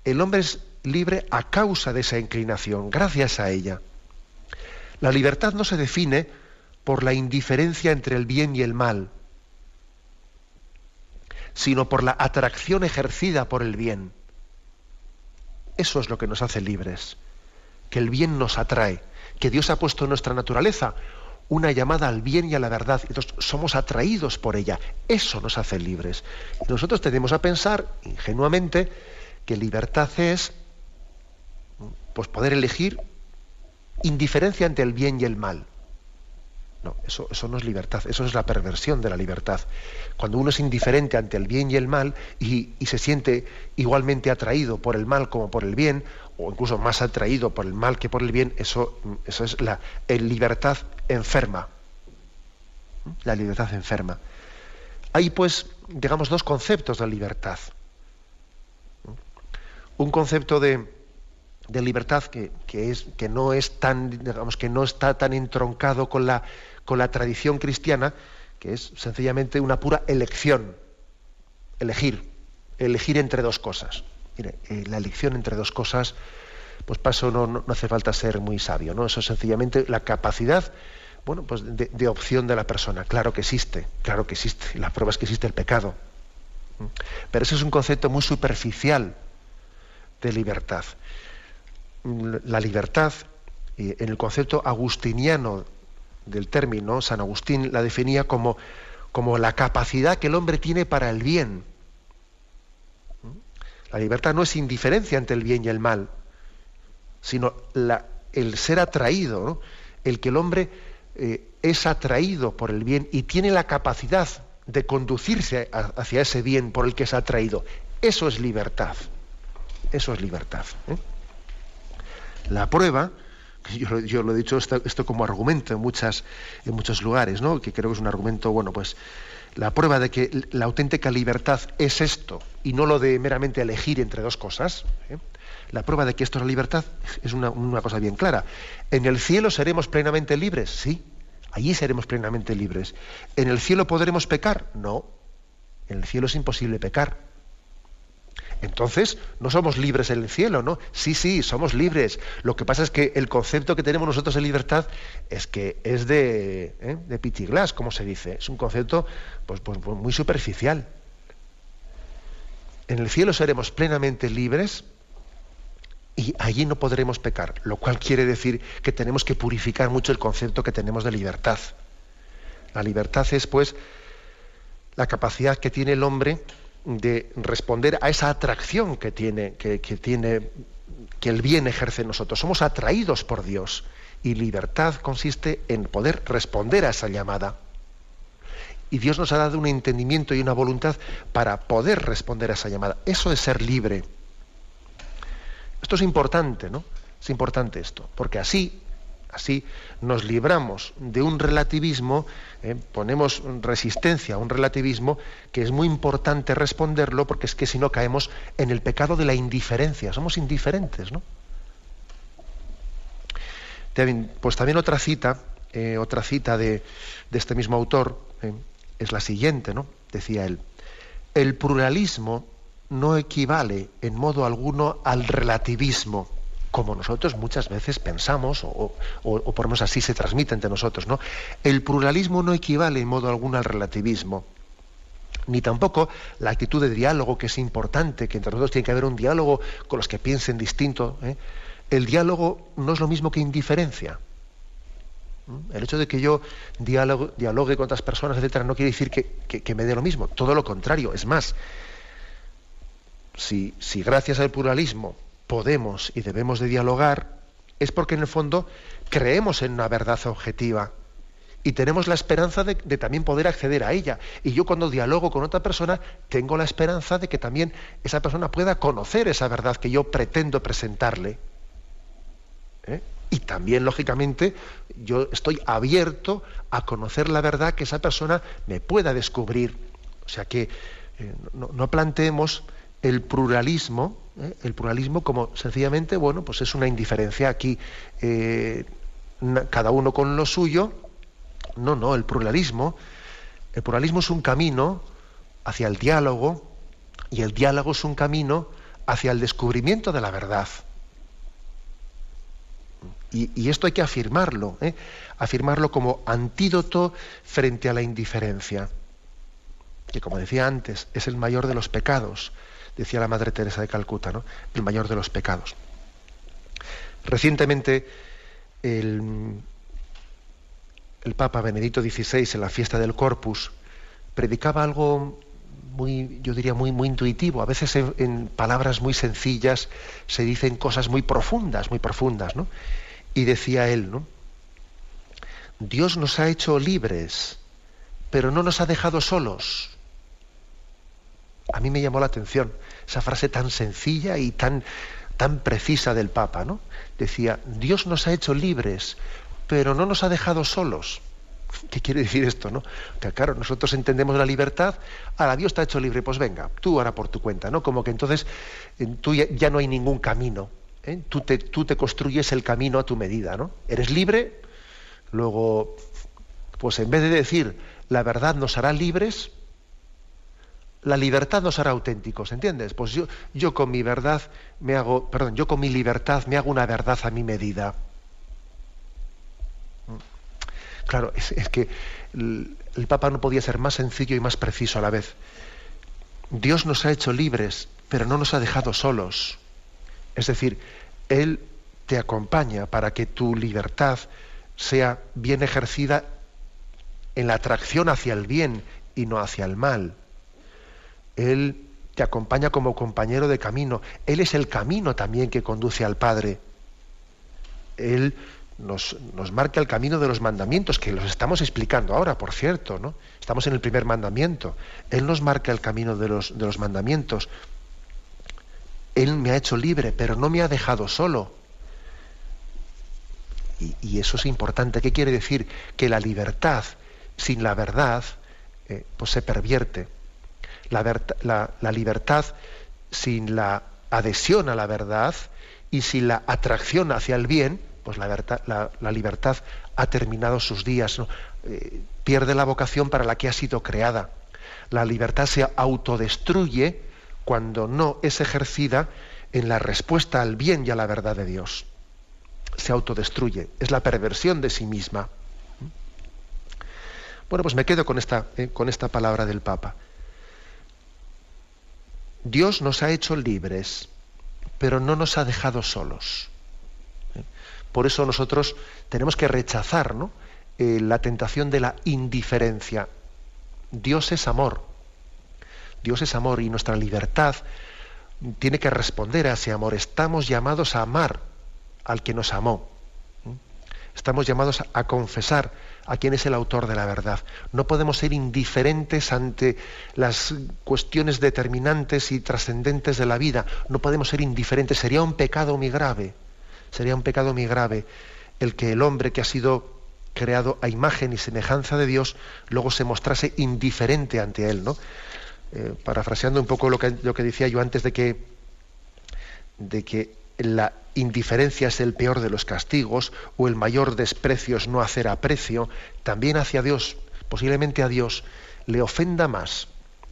El hombre es libre a causa de esa inclinación, gracias a ella. La libertad no se define por la indiferencia entre el bien y el mal, sino por la atracción ejercida por el bien. Eso es lo que nos hace libres, que el bien nos atrae, que Dios ha puesto en nuestra naturaleza una llamada al bien y a la verdad. Entonces somos atraídos por ella. Eso nos hace libres. Y nosotros tenemos a pensar ingenuamente que libertad es pues, poder elegir indiferencia ante el bien y el mal. No, eso, eso, no es libertad, eso es la perversión de la libertad. Cuando uno es indiferente ante el bien y el mal y, y se siente igualmente atraído por el mal como por el bien, o incluso más atraído por el mal que por el bien, eso, eso es la libertad enferma. La libertad enferma. Hay pues, digamos, dos conceptos de libertad. Un concepto de, libertad que, es, que, no es tan, digamos, que no está tan entroncado con la, con la tradición cristiana, que es sencillamente una pura elección. Elegir. Elegir entre dos cosas. Mire, eh, la elección entre dos cosas, pues paso no, no, hace falta ser muy sabio, ¿no? Eso es sencillamente la capacidad, bueno, pues de, opción de la persona. Claro que existe, claro que existe. La prueba es que existe el pecado. Pero ese es un concepto muy superficial de libertad. La libertad, en el concepto agustiniano del término, San Agustín la definía como, como la capacidad que el hombre tiene para el bien la libertad no es indiferencia ante el bien y el mal, sino el ser atraído, el que el hombre eh, es atraído por el bien y tiene la capacidad de conducirse hacia ese bien por el que es atraído. Eso es libertad. Eso es libertad. ¿eh? La prueba, yo, yo, lo he dicho esto, como argumento en, muchas, en muchos lugares, ¿no? que creo que es un argumento, bueno, pues la prueba de que la auténtica libertad es esto y no lo de meramente elegir entre dos cosas, ¿eh? la prueba de que esto es la libertad es una, cosa bien clara. ¿En el cielo seremos plenamente libres? Sí, allí seremos plenamente libres. ¿En el cielo podremos pecar? No, en el cielo es imposible pecar. Entonces, no somos libres en el cielo, ¿no? Sí, sí, somos libres. Lo que pasa es que el concepto que tenemos nosotros de libertad es que es de, ¿eh? de como se dice. Es un concepto pues, pues, pues muy superficial. En el cielo seremos plenamente libres y allí no podremos pecar, lo cual quiere decir que tenemos que purificar mucho el concepto que tenemos de libertad. La libertad es, pues, la capacidad que tiene el hombre de responder a esa atracción que tiene, que, tiene, que el bien ejerce en nosotros. Somos atraídos por Dios y libertad consiste en poder responder a esa llamada. Y Dios nos ha dado un entendimiento y una voluntad para poder responder a esa llamada. Eso es ser libre. Esto es importante, ¿no? Es importante esto, porque así, así nos libramos de un relativismo, ¿eh? ponemos resistencia a un relativismo que es muy importante responderlo, porque es que si no caemos en el pecado de la indiferencia, somos indiferentes, ¿no? Pues también otra cita, eh, otra cita de, este mismo autor ¿eh? es la siguiente, ¿no? Decía él, el pluralismo no equivale en modo alguno al relativismo, como nosotros muchas veces pensamos, o, por lo menos así se transmite entre nosotros. ¿no? El pluralismo no equivale en modo alguno al relativismo, ni tampoco la actitud de diálogo, que es importante, que entre nosotros tiene que haber un diálogo con los que piensen distinto. ¿eh? El diálogo no es lo mismo que indiferencia. El hecho de que yo dialogue, con otras personas, etcétera, no quiere decir que me dé lo mismo. Todo lo contrario. Es más, si, gracias al pluralismo podemos y debemos de dialogar, es porque en el fondo creemos en una verdad objetiva y tenemos la esperanza de, también poder acceder a ella. Y yo cuando dialogo con otra persona, tengo la esperanza de que también esa persona pueda conocer esa verdad que yo pretendo presentarle. ¿eh? Y también, lógicamente, yo estoy abierto a conocer la verdad que esa persona me pueda descubrir. O sea que eh, no planteemos el pluralismo, ¿eh? el pluralismo como sencillamente, bueno, pues es una indiferencia aquí, eh, cada uno con lo suyo. No, no, el pluralismo, el pluralismo es un camino hacia el diálogo y el diálogo es un camino hacia el descubrimiento de la verdad. Y, esto hay que afirmarlo, ¿eh? afirmarlo como antídoto frente a la indiferencia, que como decía antes, es el mayor de los pecados decía la Madre Teresa de Calcuta, ¿no? el mayor de los pecados. Recientemente el, el Papa Benedicto XVI en la fiesta del Corpus predicaba algo muy, yo diría, muy, muy intuitivo. A veces en, palabras muy sencillas se dicen cosas muy profundas, muy profundas, ¿no? Y decía él, ¿no? Dios nos ha hecho libres, pero no nos ha dejado solos. A mí me llamó la atención esa frase tan sencilla y tan, tan precisa del Papa, ¿no? Decía, Dios nos ha hecho libres, pero no nos ha dejado solos. ¿Qué quiere decir esto, no? Que claro, nosotros entendemos la libertad, ahora Dios te ha hecho libre, pues venga, tú ahora por tu cuenta, ¿no? Como que entonces tú ya, no hay ningún camino, ¿eh? tú, te, tú te construyes el camino a tu medida, ¿no? Eres libre, luego, pues en vez de decir la verdad nos hará libres, la libertad nos hará auténticos, ¿entiendes? Pues yo, yo con mi verdad me hago, perdón, yo con mi libertad me hago una verdad a mi medida. Claro, es, que el, el, Papa no podía ser más sencillo y más preciso a la vez. Dios nos ha hecho libres, pero no nos ha dejado solos. Es decir, Él te acompaña para que tu libertad sea bien ejercida en la atracción hacia el bien y no hacia el mal. Él te acompaña como compañero de camino. Él es el camino también que conduce al Padre. Él nos, marca el camino de los mandamientos, que los estamos explicando ahora, por cierto, ¿no? Estamos en el primer mandamiento. Él nos marca el camino de los, de los mandamientos. Él me ha hecho libre, pero no me ha dejado solo. Y, eso es importante. ¿Qué quiere decir? Que la libertad sin la verdad eh, pues se pervierte la, libertad sin la adhesión a la verdad y sin la atracción hacia el bien, pues la, la libertad ha terminado sus días, eh, pierde la vocación para la que ha sido creada. La libertad se autodestruye cuando no es ejercida en la respuesta al bien y a la verdad de Dios. Se autodestruye, es la perversión de sí misma. Bueno, pues me quedo con esta, eh, con esta palabra del Papa. Dios nos ha hecho libres, pero no nos ha dejado solos. ¿Eh? Por eso nosotros tenemos que rechazar eh, la tentación de la indiferencia. Dios es amor. Dios es amor y nuestra libertad tiene que responder a ese amor. Estamos llamados a amar al que nos amó. Estamos llamados a confesar a quien es el autor de la verdad. No podemos ser indiferentes ante las cuestiones determinantes y trascendentes de la vida. No podemos ser indiferentes. Sería un pecado muy grave. Sería un pecado muy grave el que el hombre que ha sido creado a imagen y semejanza de Dios luego se mostrase indiferente ante él, ¿no? Eh, parafraseando un poco lo que, lo que decía yo antes de que, de que la indiferencia es el peor de los castigos o el mayor desprecio es no hacer aprecio, también hacia Dios, posiblemente a Dios, le ofenda más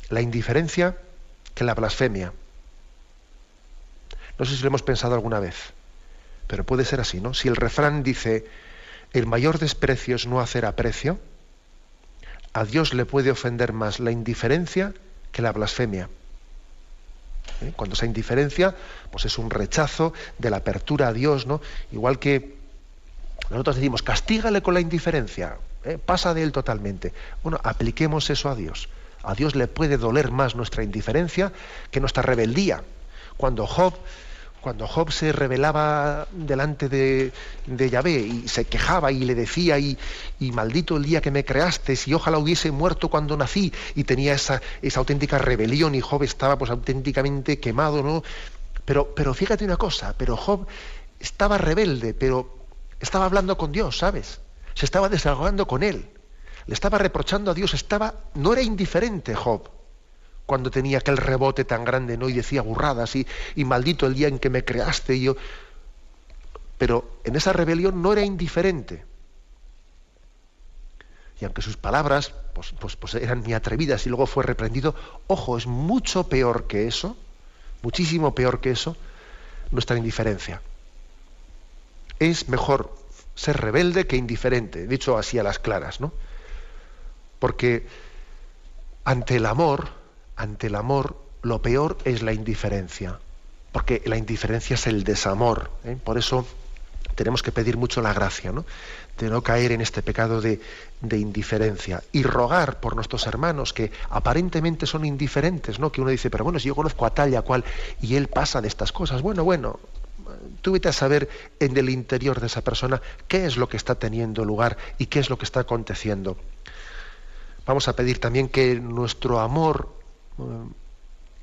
la indiferencia que la blasfemia. No sé si lo hemos pensado alguna vez, pero puede ser así, ¿no? Si el refrán dice, el mayor desprecio es no hacer aprecio, a Dios le puede ofender más la indiferencia que la blasfemia. ¿Eh? Cuando esa indiferencia pues es un rechazo de la apertura a Dios, ¿no? Igual que nosotros decimos, castígale con la indiferencia, ¿eh? pasa de él totalmente. Bueno, apliquemos eso a Dios. A Dios le puede doler más nuestra indiferencia que nuestra rebeldía. Cuando Job cuando Job se rebelaba delante de, Yahvé y se quejaba y le decía, y, maldito el día que me creaste, si ojalá hubiese muerto cuando nací, y tenía esa, esa auténtica rebelión y Job estaba pues auténticamente quemado, ¿no? Pero, pero fíjate una cosa, pero Job estaba rebelde, pero estaba hablando con Dios, ¿sabes? Se estaba desahogando con él. Le estaba reprochando a Dios, estaba, no era indiferente Job cuando tenía aquel rebote tan grande, ¿no? Y decía burradas y, y maldito el día en que me creaste y yo. Pero en esa rebelión no era indiferente. Y aunque sus palabras pues, pues, pues eran muy atrevidas y luego fue reprendido, ojo, es mucho peor que eso, muchísimo peor que eso, nuestra indiferencia. Es mejor ser rebelde que indiferente, dicho así a las claras, ¿no? Porque ante el amor, ante el amor lo peor es la indiferencia, porque la indiferencia es el desamor. ¿eh? Por eso tenemos que pedir mucho la gracia, ¿no? de no caer en este pecado de, de, indiferencia y rogar por nuestros hermanos que aparentemente son indiferentes, ¿no? Que uno dice, pero bueno, si yo conozco a tal y a cual y él pasa de estas cosas, bueno, bueno, tú vete a saber en el interior de esa persona qué es lo que está teniendo lugar y qué es lo que está aconteciendo. Vamos a pedir también que nuestro amor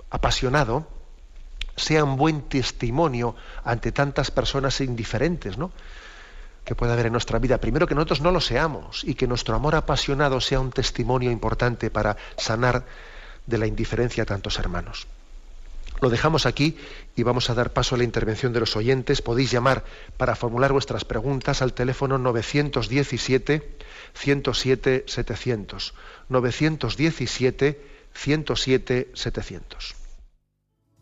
apasionado sea un buen testimonio ante tantas personas indiferentes, ¿no? que pueda haber en nuestra vida. Primero que nosotros no lo seamos y que nuestro amor apasionado sea un testimonio importante para sanar de la indiferencia a tantos hermanos. Lo dejamos aquí y vamos a dar paso a la intervención de los oyentes. Podéis llamar para formular vuestras preguntas al teléfono 917 107 700. 917 107 700.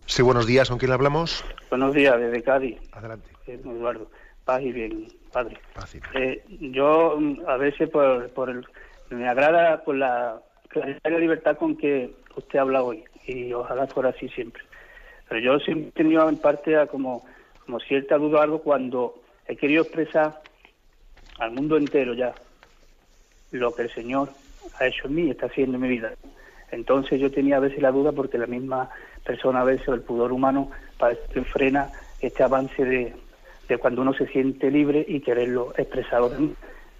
Sí, buenos días, ¿con quién hablamos?
Buenos días, desde Cádiz.
Adelante.
Eh, Eduardo, paz y bien, padre. Eh, yo mm, a veces por, por el, me agrada por la claridad y la libertad con que usted habla hoy y ojalá fuera así siempre. Pero yo siempre he tenido en parte como, como cierta duda algo cuando he querido expresar al mundo entero ya lo que el Señor ha hecho en mí y está haciendo en mi vida. Entonces yo tenía a veces la duda porque la misma persona a veces, el pudor humano, parece frena este avance de, cuando uno se siente libre y quererlo expresar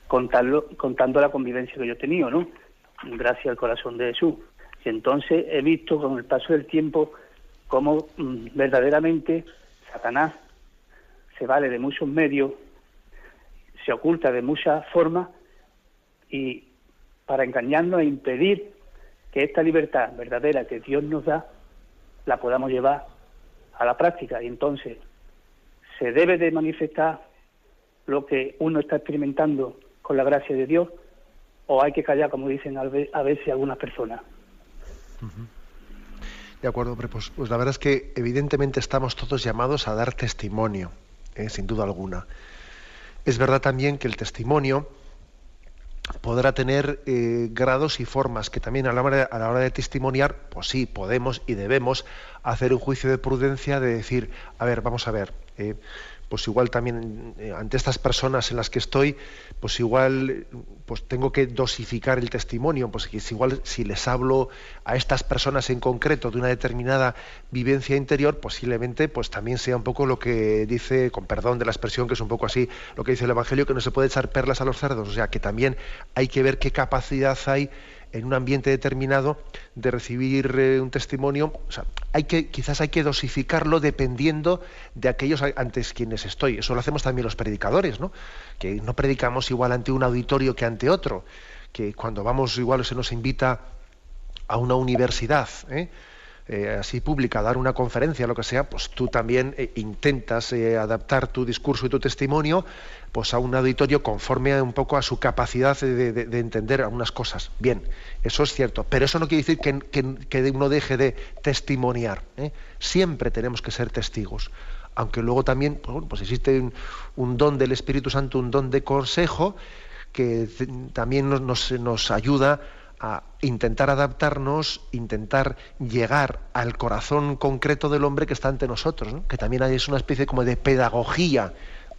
contarlo, contando la convivencia que yo he tenido, ¿no? Gracias al corazón de Jesús. Y entonces he visto con el paso del tiempo cómo mm, verdaderamente Satanás se vale de muchos medios, se oculta de muchas formas y para engañarnos e impedir que esta libertad verdadera que Dios nos da la podamos llevar a la práctica y entonces se debe de manifestar lo que uno está experimentando con la gracia de Dios o hay que callar como dicen a veces algunas personas.
De acuerdo, pues, pues, la verdad es que evidentemente estamos todos llamados a dar testimonio, ¿eh? sin duda alguna. Es verdad también que el testimonio podrá tener eh, grados y formas que también a la, hora de, a la hora de testimoniar, pues sí, podemos y debemos hacer un juicio de prudencia de decir, a ver, vamos a ver, eh, pues igual también eh, ante estas personas en las que estoy, pues igual pues tengo que dosificar el testimonio, pues igual si les hablo a estas personas en concreto de una determinada vivencia interior, posiblemente pues también sea un poco lo que dice, con perdón de la expresión, que es un poco así, lo que dice el Evangelio, que no se puede echar perlas a los cerdos, o sea, que también hay que ver qué capacidad hay en un ambiente determinado de recibir eh, un testimonio, o sea, hay que, quizás hay que dosificarlo dependiendo de aquellos antes quienes estoy. Eso lo hacemos también los predicadores, ¿no? Que no predicamos igual ante un auditorio que ante otro, que cuando vamos igual se nos invita a una universidad, ¿eh? Eh, así pública, dar una conferencia, lo que sea, pues tú también intentas adaptar tu discurso y tu testimonio pues a un auditorio conforme un poco a su capacidad de, entender algunas cosas. Bien, eso es cierto, pero eso no quiere decir que, uno deje de testimoniar. Siempre tenemos que ser testigos. Aunque luego también pues, pues existe un, don del Espíritu Santo, un don de consejo, que también nos, ayuda a intentar adaptarnos, intentar llegar al corazón concreto del hombre que está ante nosotros, que también es una especie como de pedagogía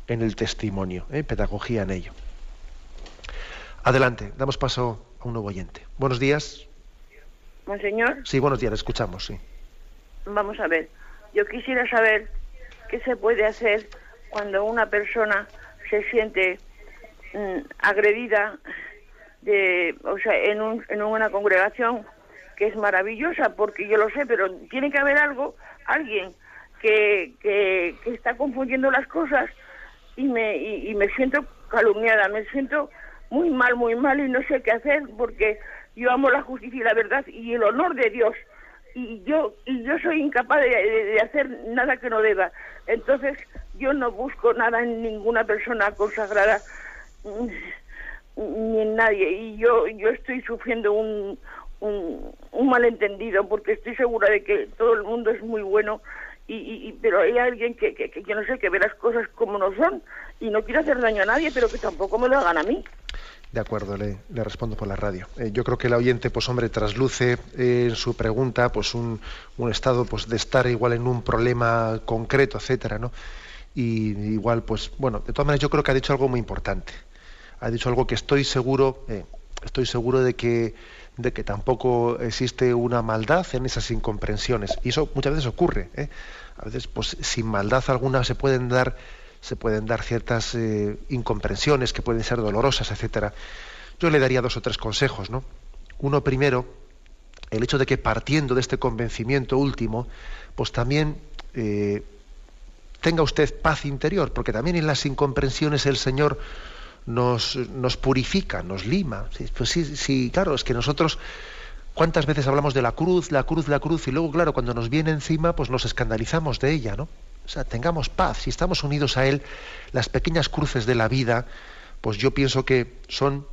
en el testimonio, ¿eh? pedagogía en ello. Adelante, damos paso a un nuevo oyente. Buenos días.
Monseñor.
Sí, buenos días, escuchamos, sí.
Vamos a ver, yo quisiera saber qué se puede hacer cuando una persona se siente mm, agredida de, o sea, en, un, en una congregación que es maravillosa, porque yo lo sé, pero tiene que haber algo, alguien que, que, está confundiendo las cosas y me, y, me siento calumniada, me siento muy mal, muy mal y no sé qué hacer porque yo amo la justicia y la verdad y el honor de Dios y yo y yo soy incapaz de, de, hacer nada que no deba. Entonces yo no busco nada en ninguna persona consagrada ni en nadie. Y yo, yo estoy sufriendo un, un, malentendido porque estoy segura de que todo el mundo es muy bueno. Y, pero hay alguien que, que, que, no sé, que ve las cosas como no son y no quiere hacer daño a nadie, pero que tampoco me lo hagan a mí.
De acuerdo, le, le respondo por la radio. Eh, yo creo que el oyente, pues hombre, trasluce eh, en su pregunta pues un, un, estado pues de estar igual en un problema concreto, etcétera, ¿no? Y igual, pues, bueno, de todas maneras yo creo que ha dicho algo muy importante ha dicho algo que estoy seguro, eh, estoy seguro de que, de que tampoco existe una maldad en esas incomprensiones. Y eso muchas veces ocurre. ¿eh? A veces, pues sin maldad alguna se pueden dar, se pueden dar ciertas eh, incomprensiones que pueden ser dolorosas, etcétera. Yo le daría dos o tres consejos, ¿no? Uno primero, el hecho de que partiendo de este convencimiento último, pues también tenga usted paz interior, porque también en las incomprensiones el Señor nos, nos purifica, nos lima. Pues sí, sí, claro, es que nosotros cuántas veces hablamos de la cruz, la cruz, la cruz, y luego, claro, cuando nos viene encima, pues nos escandalizamos de ella, ¿no? O sea, tengamos paz, si estamos unidos a Él, las pequeñas cruces de la vida, pues yo pienso que son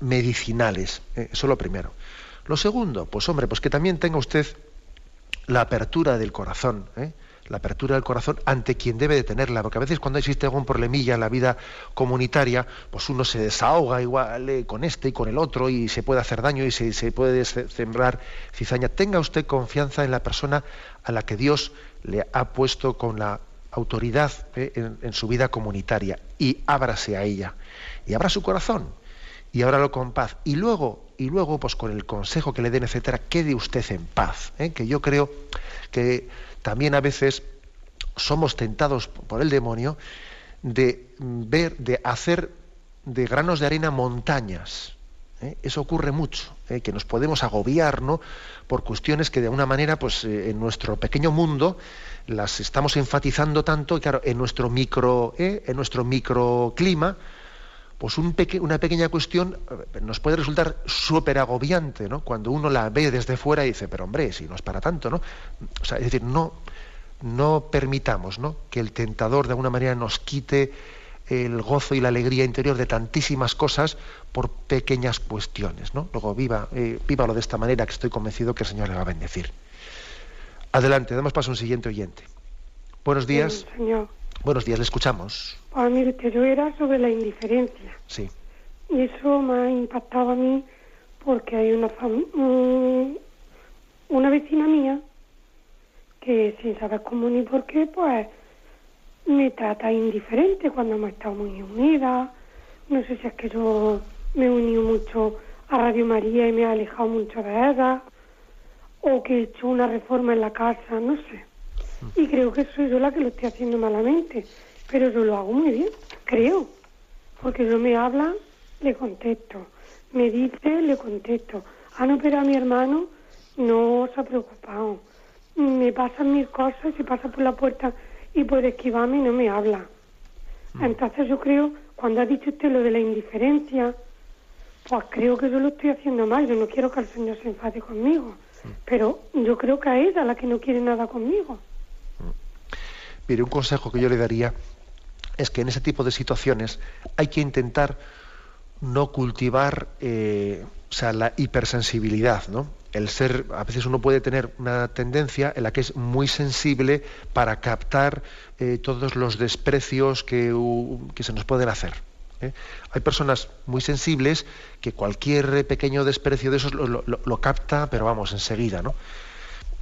medicinales. ¿eh? Eso es lo primero. Lo segundo, pues hombre, pues que también tenga usted la apertura del corazón. ¿eh? La apertura del corazón ante quien debe de tenerla, porque a veces cuando existe algún problemilla en la vida comunitaria, pues uno se desahoga igual eh, con este y con el otro y se puede hacer daño y se, puede sembrar cizaña. Tenga usted confianza en la persona a la que Dios le ha puesto con la autoridad eh, en, en, su vida comunitaria y ábrase a ella y abra su corazón y ábralo con paz y luego y luego pues con el consejo que le den etcétera quede usted en paz ¿eh? que yo creo que también a veces somos tentados por el demonio de ver, de hacer de granos de arena montañas. ¿eh? Eso ocurre mucho, ¿eh? que nos podemos agobiar ¿no? por cuestiones que de alguna manera, pues eh, en nuestro pequeño mundo las estamos enfatizando tanto, claro, en nuestro micro, en nuestro microclima, pues un una pequeña cuestión nos puede resultar súper agobiante, ¿no? Cuando uno la ve desde fuera y dice, pero hombre, si no es para tanto, ¿no? O sea, es decir, no, no permitamos ¿no? que el tentador de alguna manera nos quite el gozo y la alegría interior de tantísimas cosas por pequeñas cuestiones. ¿no? Luego, viva, eh, vívalo de esta manera que estoy convencido que el Señor le va a bendecir. Adelante, damos paso a un siguiente oyente. Buenos días.
señor.
Buenos días, le escuchamos.
Pues mire, que yo era sobre la indiferencia.
Sí.
Y eso me ha impactado a mí porque hay una, una vecina mía que sin saber cómo ni por qué, pues me trata indiferente cuando hemos estado muy unidas. No sé si es que yo me he unido mucho a Radio María y me he alejado mucho de ella, o que he hecho una reforma en la casa, no sé. Y creo que soy yo la que lo estoy haciendo malamente, pero yo lo hago muy bien, creo, porque yo me habla, le contesto, me dice, le contesto. Han operado a mi hermano, no se ha preocupado. Me pasan mil cosas, y pasa por la puerta y puede esquivarme y no me habla. Mm. Entonces yo creo, cuando ha dicho usted lo de la indiferencia, pues creo que yo lo estoy haciendo mal. Yo no quiero que el Señor se enfade conmigo, pero yo creo que a ella la que no quiere nada conmigo.
Mire, un consejo que yo le daría es que en ese tipo de situaciones hay que intentar no cultivar eh, o sea, la hipersensibilidad, ¿no? El ser, a veces uno puede tener una tendencia en la que es muy sensible para captar eh, todos los desprecios que, se nos pueden hacer. ¿eh? Hay personas muy sensibles que cualquier pequeño desprecio de esos lo, capta, pero vamos, enseguida, ¿no?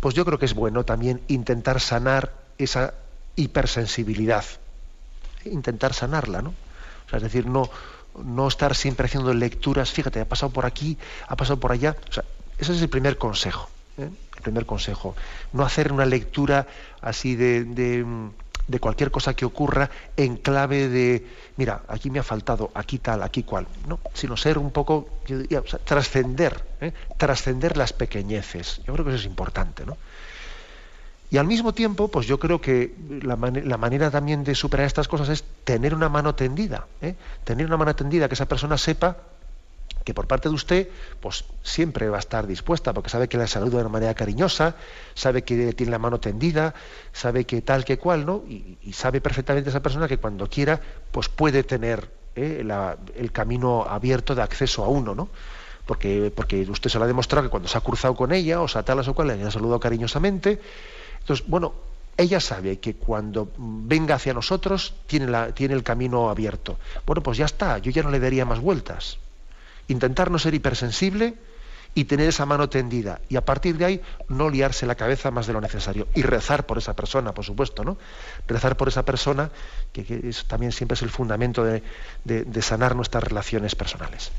Pues yo creo que es bueno también intentar sanar esa hipersensibilidad, intentar sanarla, ¿no? O sea, es decir, no, no estar siempre haciendo lecturas, fíjate, ha pasado por aquí, ha pasado por allá. O sea, ese es el primer consejo. ¿eh? El primer consejo. No hacer una lectura así de, de, cualquier cosa que ocurra en clave de, mira, aquí me ha faltado, aquí tal, aquí cual. No, sino ser un poco, trascender, ¿eh? trascender las pequeñeces. Yo creo que eso es importante, ¿no? Y al mismo tiempo, pues yo creo que la, manera también de superar estas cosas es tener una mano tendida, ¿eh? tener una mano tendida, que esa persona sepa que por parte de usted, pues siempre va a estar dispuesta, porque sabe que la saluda de una manera cariñosa, sabe que tiene la mano tendida, sabe que tal que cual, ¿no? Y, sabe perfectamente esa persona que cuando quiera, pues puede tener ¿eh? el camino abierto de acceso a uno, ¿no? Porque, porque usted se lo ha demostrado que cuando se ha cruzado con ella, o sea, tal o cual, le ha saludado cariñosamente, entonces, bueno, ella sabe que cuando venga hacia nosotros tiene, el camino abierto. Bueno, pues ya está, yo ya no le daría más vueltas. Intentar no ser hipersensible y tener esa mano tendida. Y a partir de ahí no liarse la cabeza más de lo necesario. Y rezar por esa persona, por supuesto, ¿no? Rezar por esa persona, que, también siempre es el fundamento de, de sanar nuestras relaciones personales.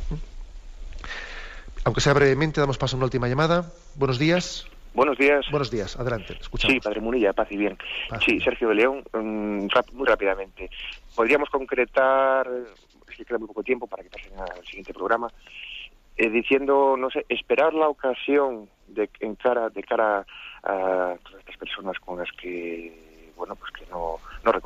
Aunque sea brevemente, damos paso a una última llamada. Buenos días.
Buenos días.
Buenos días, adelante.
Sí, Padre Munilla, paz y bien. Sí, Sergio de León, mm, muy rápidamente. ¿Podríamos concretar, es que queda muy poco tiempo para que pasen al siguiente programa, eh, diciendo, no sé, esperar la ocasión de, en cara, de cara a todas estas personas con las que, bueno, pues que no, no reconocemos